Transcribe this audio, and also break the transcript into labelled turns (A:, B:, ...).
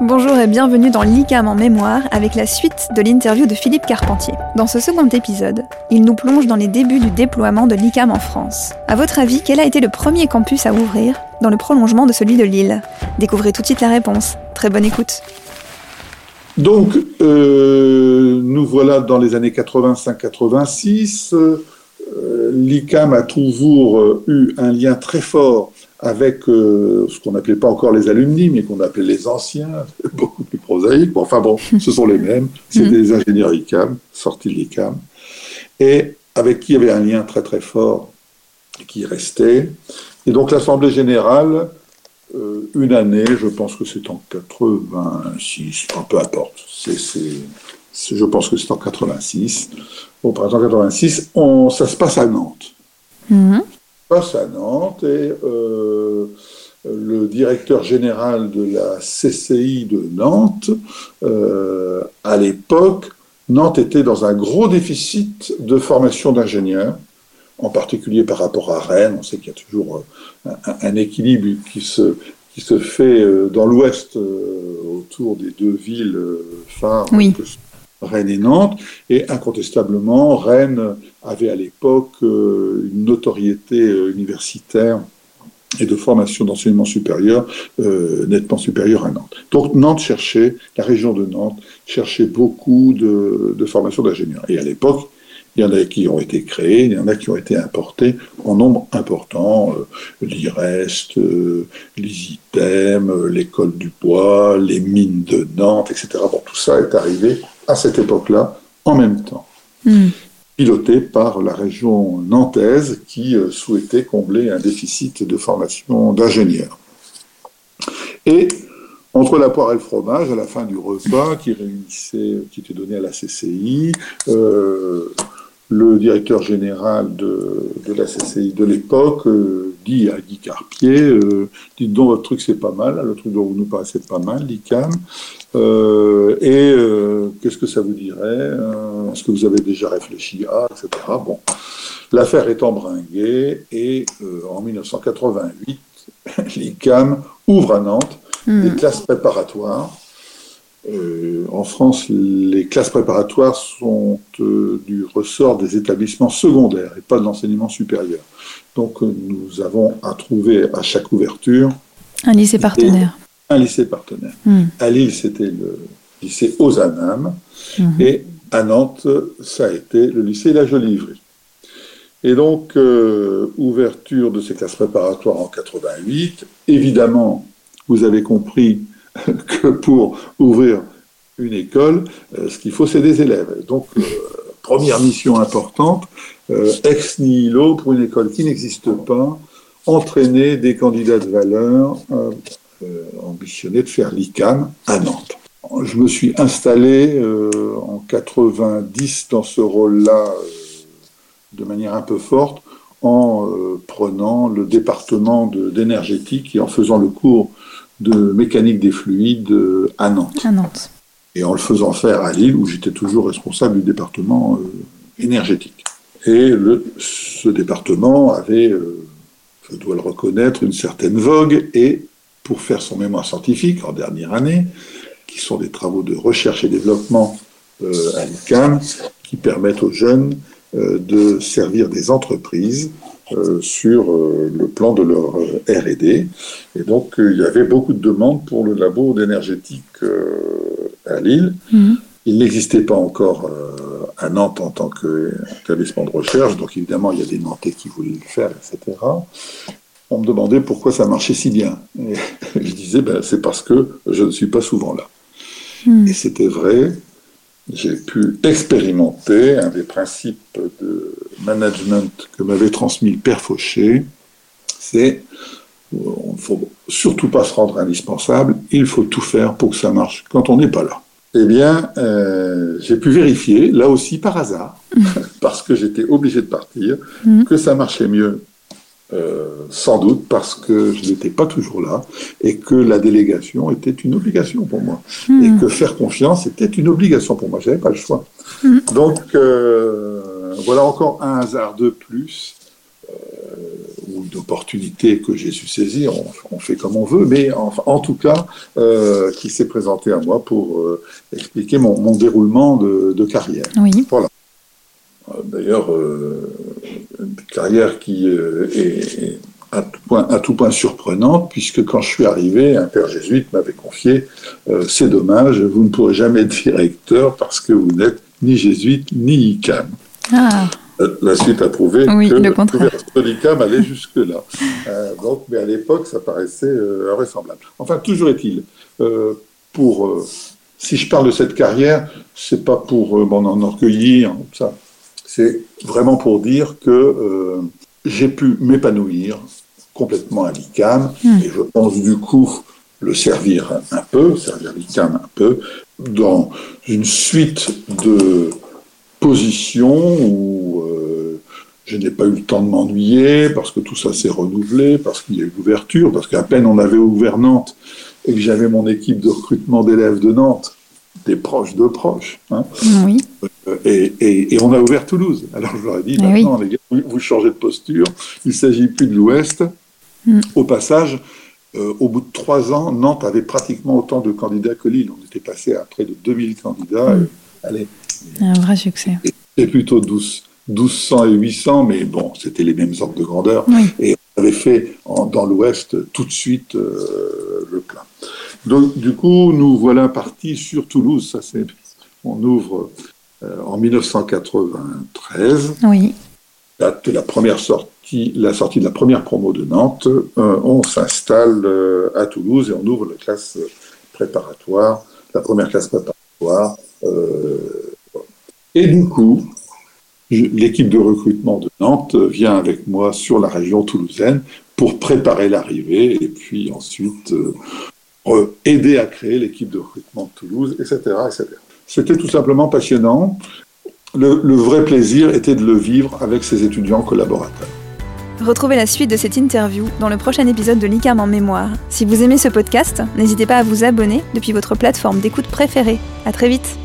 A: Bonjour et bienvenue dans l'ICAM en mémoire avec la suite de l'interview de Philippe Carpentier. Dans ce second épisode, il nous plonge dans les débuts du déploiement de l'ICAM en France. À votre avis, quel a été le premier campus à ouvrir dans le prolongement de celui de Lille? Découvrez tout de suite la réponse. Très bonne écoute.
B: Donc, euh, nous voilà dans les années 85-86. Euh, L'ICAM a toujours eu un lien très fort avec euh, ce qu'on n'appelait pas encore les alumni, mais qu'on appelait les anciens, beaucoup plus prosaïque. Bon, enfin bon, ce sont les mêmes. C'est des ingénieurs ICAM, sortis de l'ICAM, et avec qui il y avait un lien très très fort qui restait. Et donc l'Assemblée générale, euh, une année, je pense que c'est en 86, peu importe, c'est, je pense que c'est en 86, au printemps 86, on, ça se passe à Nantes. Mm-hmm passe à Nantes et euh, le directeur général de la CCI de Nantes, euh, à l'époque, Nantes était dans un gros déficit de formation d'ingénieurs, en particulier par rapport à Rennes. On sait qu'il y a toujours euh, un, équilibre qui se, qui se fait dans l'ouest autour des deux villes phares.
A: Oui.
B: Rennes et Nantes, et incontestablement, Rennes avait à l'époque euh, une notoriété euh, universitaire et de formation d'enseignement supérieur euh, nettement supérieure à Nantes. Donc Nantes cherchait, la région de Nantes cherchait beaucoup de, de formation d'ingénieurs. Et à l'époque, il y en a qui ont été créés, il y en a qui ont été importés en nombre important. L'IREST, l'ISITEM, l'école du bois, les mines de Nantes, etc. Bon, tout ça est arrivé à cette époque-là en même temps. Hmm. piloté par la région nantaise qui euh, souhaitait combler un déficit de formation d'ingénieurs. Et entre la poire et le fromage, à la fin du repas qui réunissait, qui était donné à la CCI, euh, le directeur général de, la CCI de l'époque euh, dit à Guy Carpier euh, Dites donc, votre truc c'est pas mal, le truc dont vous nous paraissez pas mal, l'ICAM. Euh, et qu'est-ce que ça vous dirait Est-ce que vous avez déjà réfléchi à, etc. Bon, l'affaire est embringuée et en 1988, l'ICAM ouvre à Nantes hmm. des classes préparatoires euh, en France, les classes préparatoires sont euh, du ressort des établissements secondaires et pas de l'enseignement supérieur. Donc euh, nous avons à trouver à chaque ouverture
A: un lycée partenaire.
B: Un lycée partenaire. Hmm. À Lille, c'était le lycée Ozanam hmm. et à Nantes, ça a été le lycée La Jolivrie. Et donc, ouverture de ces classes préparatoires en 88. Évidemment, vous avez compris que pour ouvrir une école, euh, ce qu'il faut, c'est des élèves. Donc, euh, première mission importante, euh, ex nihilo pour une école qui n'existe pas, entraîner des candidats de valeur, ambitionner de faire l'ICAM à Nantes. Je me suis installé en 90 dans ce rôle-là de manière un peu forte en prenant le département d'énergétique et en faisant le cours de mécanique des fluides euh, à Nantes.
A: À Nantes.
B: Et en le faisant faire à Lille, où j'étais toujours responsable du département euh, énergétique. Et le, ce département avait, euh, je dois le reconnaître, une certaine vogue. Et pour faire son mémoire scientifique en dernière année, qui sont des travaux de recherche et développement à l'ICAM, qui permettent aux jeunes de servir des entreprises sur le plan de leur R&D. Et donc, il y avait beaucoup de demandes pour le labo d'énergétique à Lille. Mhm. Il n'existait pas encore à Nantes en tant qu'établissement de recherche, donc évidemment, il y a des Nantais qui voulaient le faire, etc. On me demandait pourquoi ça marchait si bien. Et je disais, ben, c'est parce que je ne suis pas souvent là. Mhm. Et c'était vrai, j'ai pu expérimenter un des principes de management que m'avait transmis le père Fauché, c'est il ne faut surtout pas se rendre indispensable, il faut tout faire pour que ça marche quand on n'est pas là. Eh bien, euh, j'ai pu vérifier, là aussi par hasard, parce que j'étais obligé de partir, mm. que ça marchait mieux euh, sans doute parce que je n'étais pas toujours là et que la délégation était une obligation pour moi hmm. et que faire confiance était une obligation pour moi. J'avais pas le choix. Hmm. Donc euh, voilà encore un hasard de plus euh, opportunité que j'ai su saisir, on, fait comme on veut, mais en, tout cas, qui s'est présenté à moi pour expliquer mon, déroulement de, carrière.
A: Oui.
B: Voilà. D'ailleurs, une carrière qui est à tout, point, à tout point surprenante, puisque quand je suis arrivé, un père jésuite m'avait confié euh, C'est dommage, vous ne pourrez jamais être directeur parce que vous n'êtes ni jésuite ni ICAM.
A: Ah.
B: Euh, la suite a prouvé
A: oui,
B: que
A: le
B: l'ICAM allait jusque-là. Euh, donc, mais à l'époque, ça paraissait invraisemblable. Enfin, toujours est-il, pour, si je parle de cette carrière, c'est pas pour m'en enorgueillir, ça. C'est vraiment pour dire que j'ai pu m'épanouir complètement à l'ICAM, hmm. et je pense du coup le servir un peu, servir l'ICAM un peu, dans une suite de positions où euh, je n'ai pas eu le temps de m'ennuyer, parce que tout ça s'est renouvelé, parce qu'il y a eu l'ouverture, parce qu'à peine on avait ouvert Nantes et que j'avais mon équipe de recrutement d'élèves de Nantes, des proches de proches. Hein.
A: Oui.
B: Euh, et, on a ouvert Toulouse. Alors je leur ai dit, eh maintenant, les gars, vous, changez de posture, il ne s'agit plus de l'Ouest, Mm. Au passage, euh, au bout de trois ans, Nantes avait pratiquement autant de candidats que Lille. On était passé à près de 2000 candidats.
A: Mm. allez, un vrai succès.
B: C'était plutôt 12, 1200 et 800, mais bon, c'était les mêmes ordres de grandeur. Et on avait fait dans l'Ouest tout de suite euh, le plein. Donc, du coup, nous voilà partis sur Toulouse. Ça, c'est, on ouvre euh, en 1993.
A: Oui.
B: Date de la première sorte la sortie de la première promo de Nantes, euh, on s'installe à Toulouse et on ouvre la classe préparatoire, la première classe préparatoire. Et du coup, l'équipe de recrutement de Nantes vient avec moi sur la région toulousaine pour préparer l'arrivée et puis ensuite aider à créer l'équipe de recrutement de Toulouse, etc. etc. C'était tout simplement passionnant. le vrai plaisir était de le vivre avec ses étudiants collaborateurs.
A: Retrouvez la suite de cette interview dans le prochain épisode de l'ICAM en mémoire. Si vous aimez ce podcast, n'hésitez pas à vous abonner depuis votre plateforme d'écoute préférée. À très vite